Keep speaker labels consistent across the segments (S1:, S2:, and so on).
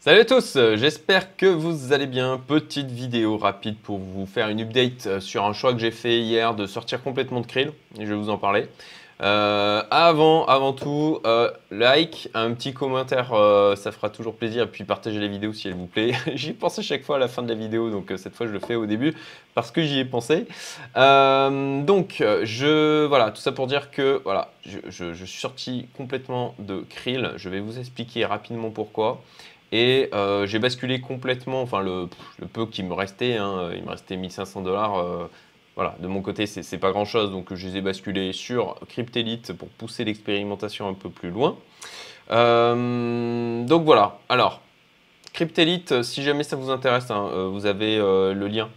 S1: Salut à tous, j'espère que vous allez bien. Petite vidéo rapide pour vous faire une update sur un choix que j'ai fait hier de sortir complètement de Krill. Je vais vous en parler. Euh, avant, avant tout, euh, like, un petit commentaire, euh, ça fera toujours plaisir. Et puis partagez les vidéos si elle vous plaît. j'y pense à chaque fois à la fin de la vidéo, donc cette fois je le fais au début parce que j'y ai pensé. donc, je, voilà, tout ça pour dire que voilà, je, suis sorti complètement de Krill. Je vais vous expliquer rapidement pourquoi. Et j'ai basculé complètement, enfin le, peu qui me restait, hein, il me restait 1500 dollars voilà, de mon côté, c'est pas grand chose, donc je les ai basculés sur Cryptelite pour pousser l'expérimentation un peu plus loin. Euh, donc voilà, alors, Cryptelite, si jamais ça vous intéresse, hein, euh, vous avez euh, le lien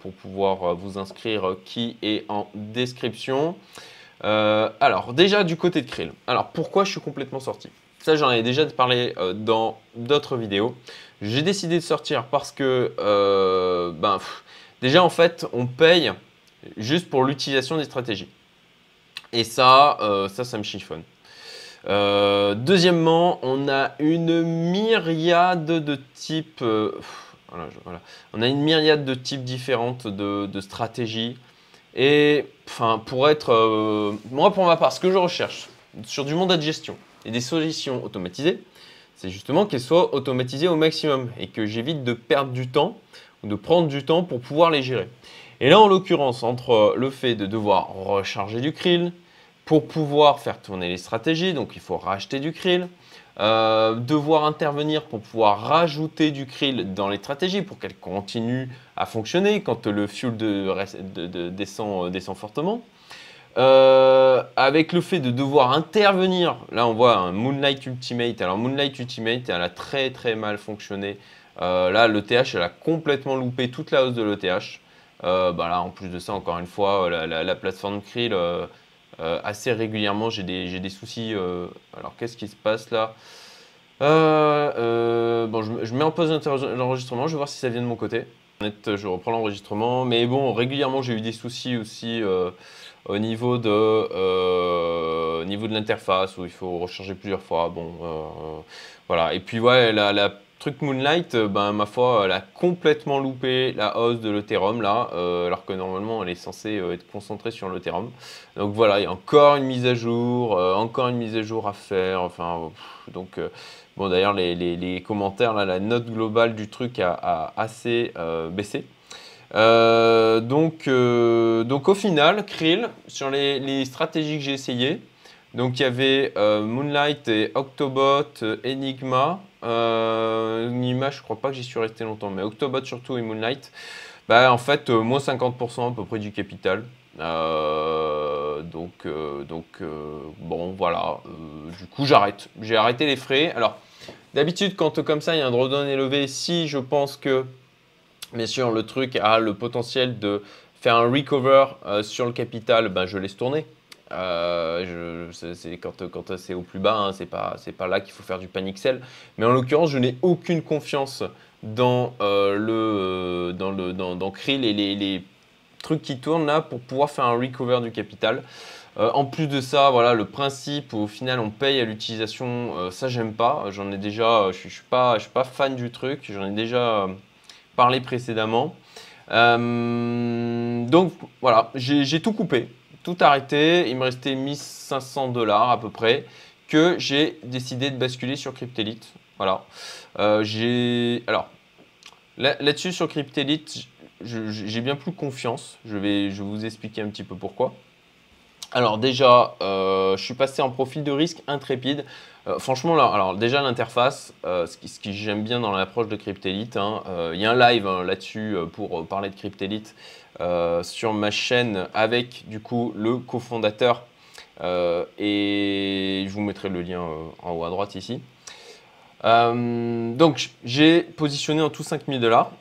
S1: pour pouvoir vous inscrire qui est en description. alors, déjà du côté de Krill, alors pourquoi je suis complètement sorti? J'en ai déjà parlé dans d'autres vidéos. J'ai décidé de sortir parce que, ben, déjà en fait, on paye juste pour l'utilisation des stratégies. Et ça, euh, ça, ça me chiffonne. Euh, deuxièmement, on a une myriade de types. Euh, On a une myriade de types différentes de, stratégies. Et enfin, pour être. moi, pour ma part, ce que je recherche sur du mandat de gestion et des solutions automatisées, c'est justement qu'elles soient automatisées au maximum et que j'évite de perdre du temps ou de prendre du temps pour pouvoir les gérer. Et là, en l'occurrence, entre le fait de devoir recharger du krill, pour pouvoir faire tourner les stratégies, donc il faut racheter du krill, euh, devoir intervenir pour pouvoir rajouter du krill dans les stratégies pour qu'elles continuent à fonctionner quand le fuel descend, fortement. Euh, avec le fait de devoir intervenir, là on voit un Moonlight Ultimate. Alors Moonlight Ultimate, elle a très très mal fonctionné. Euh, là, l'ETH, elle a complètement loupé toute la hausse de l'ETH. Euh, bah en plus de ça, encore une fois, la, plateforme Krill, assez régulièrement, j'ai des, des, soucis. alors, qu'est-ce qui se passe là? Bon, je, mets en pause l'enregistrement, je vais voir si ça vient de mon côté. Je reprends l'enregistrement, mais bon, régulièrement, j'ai eu des soucis aussi au niveau de, niveau de l'interface où il faut recharger plusieurs fois. Bon, voilà. Et puis, ouais, la, la Truc Moonlight, euh, ben, ma foi, elle a complètement loupé la hausse de l'Ethereum là, euh, alors que normalement elle est censée euh, être concentrée sur l'Ethereum. Donc voilà, il y a encore une mise à jour, encore une mise à jour à faire. Enfin, donc bon d'ailleurs les, commentaires là, la note globale du truc a, assez baissé. donc, donc au final, Krill, sur les, stratégies que j'ai essayées, donc il y avait Moonlight et Octobot, Enigma. Euh, Nima, je crois pas que j'y suis resté longtemps, mais Octobot surtout et Moonlight, bah, en fait, euh, moins 50% à peu près du capital. Euh, donc, euh, donc bon, voilà. du coup, j'arrête. J'ai arrêté les frais. Alors, d'habitude, quand comme ça, il y a un drawdown élevé, si je pense que, bien sûr, le truc a le potentiel de faire un recover sur le capital, ben, je laisse tourner. Euh, c'est quand, c'est au plus bas, hein, c'est pas, pas là qu'il faut faire du panic sell. Mais en l'occurrence, je n'ai aucune confiance dans euh, le, euh, dans le dans, dans Krill et les, les, trucs qui tournent là pour pouvoir faire un recover du capital. en plus de ça, voilà, le principe au final on paye à l'utilisation, ça j'aime pas. J'en ai déjà, je, je suis pas, je suis pas fan du truc. J'en ai déjà parlé précédemment. Donc voilà, j'ai tout coupé tout arrêté. Il me restait 1500 dollars à peu près que j'ai décidé de basculer sur Cryptelite. Voilà. Euh, j'ai alors là-dessus sur Cryptelite, j'ai bien plus confiance. Je vais, je vous expliquer un petit peu pourquoi. Alors déjà, euh, je suis passé en profil de risque intrépide. Euh, franchement, alors déjà l'interface, ce qui, ce qui j'aime bien dans l'approche de Cryptelite, hein, il y a un live hein, là-dessus pour parler de Cryptelite. Euh, sur ma chaîne avec du coup le cofondateur euh, et je vous mettrai le lien euh, en haut à droite ici. donc j'ai positionné en tout 5000 dollars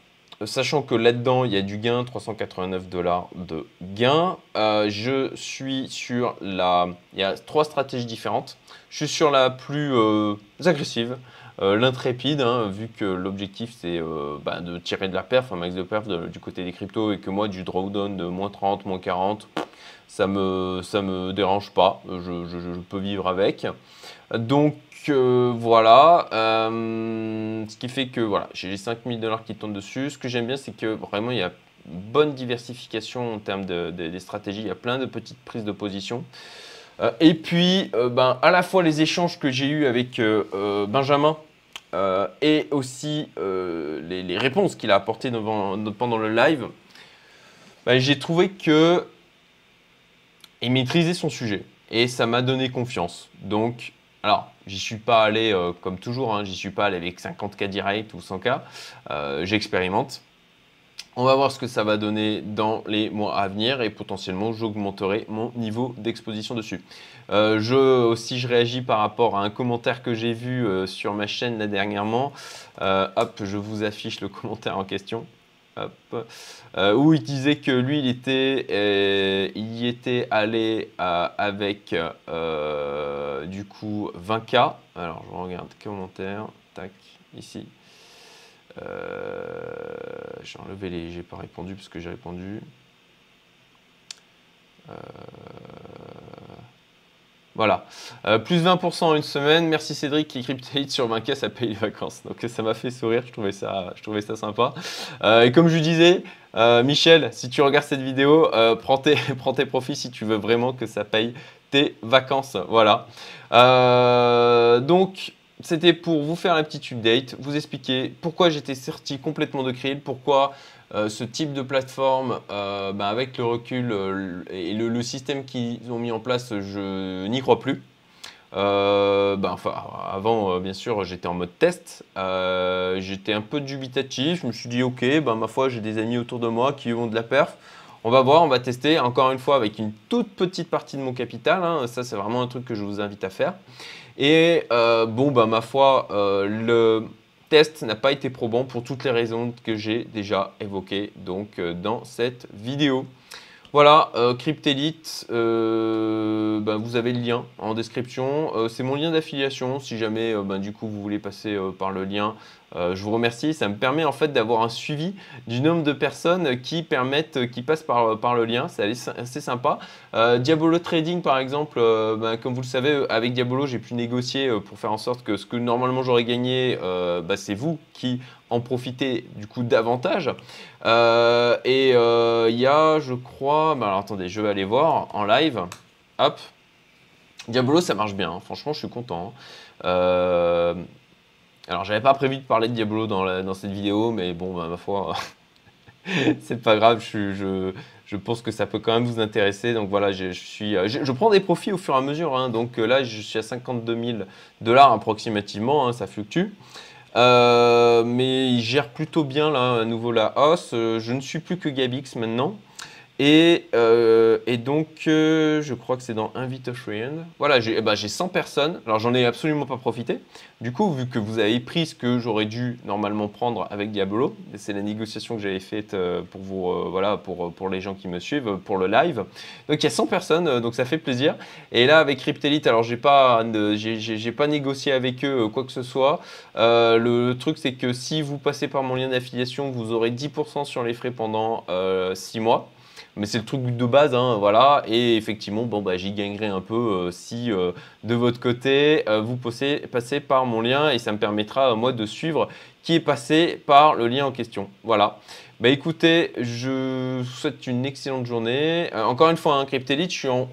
S1: sachant que là-dedans, il y a du gain, 389 dollars de gain. je suis sur la... Il y a trois stratégies différentes. Je suis sur la plus agressive, euh, l'intrépide, hein, vu que l'objectif c'est euh, bah, de tirer de la perf, un max de perf du côté des cryptos et que moi du drawdown de moins 30, moins 40, ça me, ça me dérange pas, je, peux vivre avec. Donc voilà, ce qui fait que voilà, j'ai les 5000 dollars qui tournent dessus. Ce que j'aime bien, c'est que vraiment il y a bonne diversification en termes de, des stratégies. Il y a plein de petites prises de position. Euh, et puis, euh, ben, à la fois les échanges que j'ai eus avec euh, Benjamin et aussi les, réponses qu'il a apportées pendant le live, ben, j'ai trouvé que il maîtrisait son sujet et ça m'a donné confiance. Donc, alors, j'y suis pas allé comme toujours, hein, j'y suis pas allé avec 50K direct ou 100K, j'expérimente. On va voir ce que ça va donner dans les mois à venir et potentiellement j'augmenterai mon niveau d'exposition dessus. Euh, je aussi je réagis par rapport à un commentaire que j'ai vu euh, sur ma chaîne là dernièrement. Euh, hop, je vous affiche le commentaire en question. Où il disait que lui, il était, il y était allé avec du coup 20K. Alors, je regarde commentaire, tac, ici. Euh, j'ai enlevé les. J'ai pas répondu parce que j'ai répondu. Euh, voilà. Euh, plus 20% en une semaine. Merci Cédric qui cryptolite sur 20K, ça paye les vacances. Donc ça m'a fait sourire, je trouvais ça, je trouvais sympa. et comme je disais, Michel, si tu regardes cette vidéo, prends, tes, prends tes profits si tu veux vraiment que ça paye tes vacances. Voilà. donc, c'était pour vous faire la petite update, vous expliquer pourquoi j'étais sorti complètement de Krill, pourquoi euh, ce type de plateforme, euh, bah, avec le recul euh, et le, système qu'ils ont mis en place, je n'y crois plus. Bah, enfin, avant, bien sûr, j'étais en mode test. j'étais un peu dubitatif. Je me suis dit, ok, bah, ma foi, j'ai des amis autour de moi qui ont de la perf. On va voir, on va tester, encore une fois, avec une toute petite partie de mon capital. Hein. Ça, c'est vraiment un truc que je vous invite à faire. Et bon, ma foi, le test n'a pas été probant pour toutes les raisons que j'ai déjà évoquées donc, euh, dans cette vidéo. Voilà, Cryptelite, bah, vous avez le lien en description. c'est mon lien d'affiliation si jamais bah, du coup vous voulez passer par le lien euh, je vous remercie, ça me permet en fait d'avoir un suivi du nombre de personnes qui permettent, qui passent par, le lien, c'est assez sympa. Euh, Diabolo Trading par exemple, euh, ben, comme vous le savez, avec Diabolo j'ai pu négocier pour faire en sorte que ce que normalement j'aurais gagné, ben, c'est vous qui en profitez du coup davantage. et il y a, je crois, ben, alors attendez, je vais aller voir en live, hop, Diabolo ça marche bien, hein. franchement je suis content. Hein. Alors, j'avais pas prévu de parler de Diablo dans, cette vidéo, mais bon, bah, ma foi, c'est pas grave. Je, pense que ça peut quand même vous intéresser. Donc voilà, je, suis, je, prends des profits au fur et à mesure. Hein. donc là, je suis à 52 000 dollars approximativement. Hein, ça fluctue. Euh, mais il gère plutôt bien là, à nouveau la hausse. Euh, je ne suis plus que Gabix maintenant. Euh, et, donc, euh, je crois que c'est dans Invite a Friend. Voilà, j'ai eh ben, 100 personnes. Alors, j'en ai absolument pas profité. Du coup, vu que vous avez pris ce que j'aurais dû normalement prendre avec Diablo, c'est la négociation que j'avais faite euh, pour vous, voilà, pour, pour les gens qui me suivent, pour le live. Donc, il y a 100 personnes, donc ça fait plaisir. Et là, avec Cryptelite, alors, j'ai pas, pas négocié avec eux quoi que ce soit. le truc, c'est que si vous passez par mon lien d'affiliation, vous aurez 10% sur les frais pendant 6 mois mais c'est le truc de base, hein, voilà. Et effectivement, bon, bah, j'y gagnerai un peu euh, si euh, de votre côté, euh, vous passez, par mon lien et ça me permettra, moi, de suivre qui est passé par le lien en question. Voilà. Bah écoutez, je vous souhaite une excellente journée. encore une fois, hein, Cryptelite, je suis en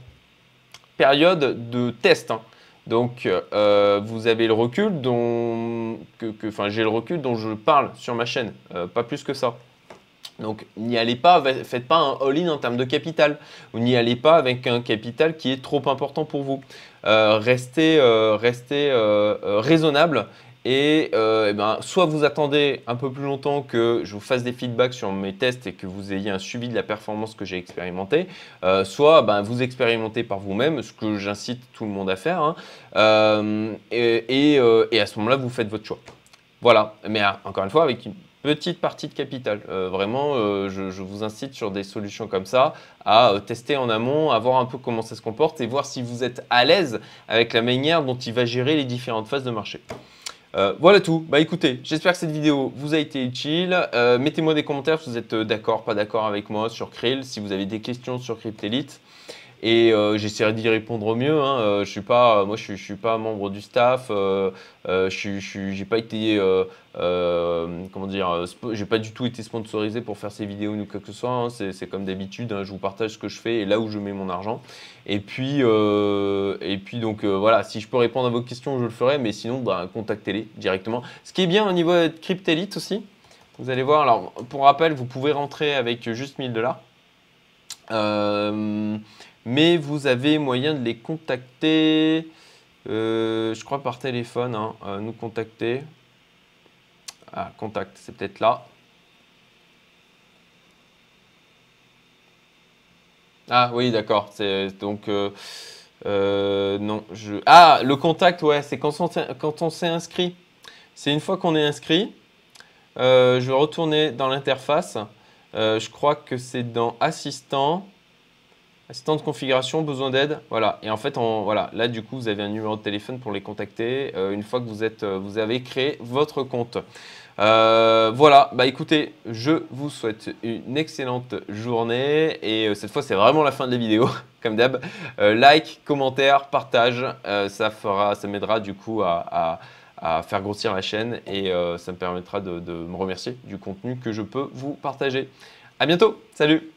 S1: période de test. Hein. Donc, vous avez le recul dont, que, j'ai le recul dont je parle sur ma chaîne, pas plus que ça. Donc n'y allez pas, faites pas un all-in en termes de capital. Ou n'y allez pas avec un capital qui est trop important pour vous. Euh, restez, euh, euh, raisonnable et, eh ben, soit vous attendez un peu plus longtemps que je vous fasse des feedbacks sur mes tests et que vous ayez un suivi de la performance que j'ai expérimenté, soit ben, vous expérimentez par vous-même, ce que j'incite tout le monde à faire, hein. et, et, à ce moment-là, vous faites votre choix. Voilà, mais encore une fois, avec une petite partie de capital. Euh, vraiment, euh, je, vous incite sur des solutions comme ça à euh, tester en amont, à voir un peu comment ça se comporte et voir si vous êtes à l'aise avec la manière dont il va gérer les différentes phases de marché. voilà tout. Bah écoutez, j'espère que cette vidéo vous a été utile. Mettez-moi des commentaires si vous êtes d'accord, pas d'accord avec moi sur Krill, si vous avez des questions sur Cryptelite. Et j'essaierai d'y répondre au mieux. Hein. je suis pas, moi, je suis, suis pas membre du staff. je n'ai pas été, comment dire, j'ai pas du tout été sponsorisé pour faire ces vidéos ou quoi que ce soit. Hein. C'est comme d'habitude. Hein. je vous partage ce que je fais et là où je mets mon argent. Et puis, et puis donc voilà, si je peux répondre à vos questions, je le ferai. Mais sinon, bah, contactez-les directement. Ce qui est bien au niveau de Cryptelite aussi, vous allez voir. Alors, pour rappel, vous pouvez rentrer avec juste 1000 dollars. Euh, mais vous avez moyen de les contacter, euh, je crois par téléphone, hein, euh, nous contacter. Ah, contact, c'est peut-être là. Ah oui, d'accord. C'est donc non. Je... Ah, le contact, ouais, c'est quand quand on s'est inscrit. C'est une fois qu'on est inscrit. je vais retourner dans l'interface. je crois que c'est dans Assistant. Assistant de configuration, besoin d'aide, voilà. Et en fait, voilà, là du coup, vous avez un numéro de téléphone pour les contacter euh, une fois que vous, êtes, euh, vous avez créé votre compte. Euh, voilà, bah écoutez, je vous souhaite une excellente journée et cette fois c'est vraiment la fin de la vidéo, comme d'hab. like, commentaire, partage, ça fera, ça m'aidera du coup à, faire grossir la chaîne et ça me permettra de, de me remercier du contenu que je peux vous partager. À bientôt, salut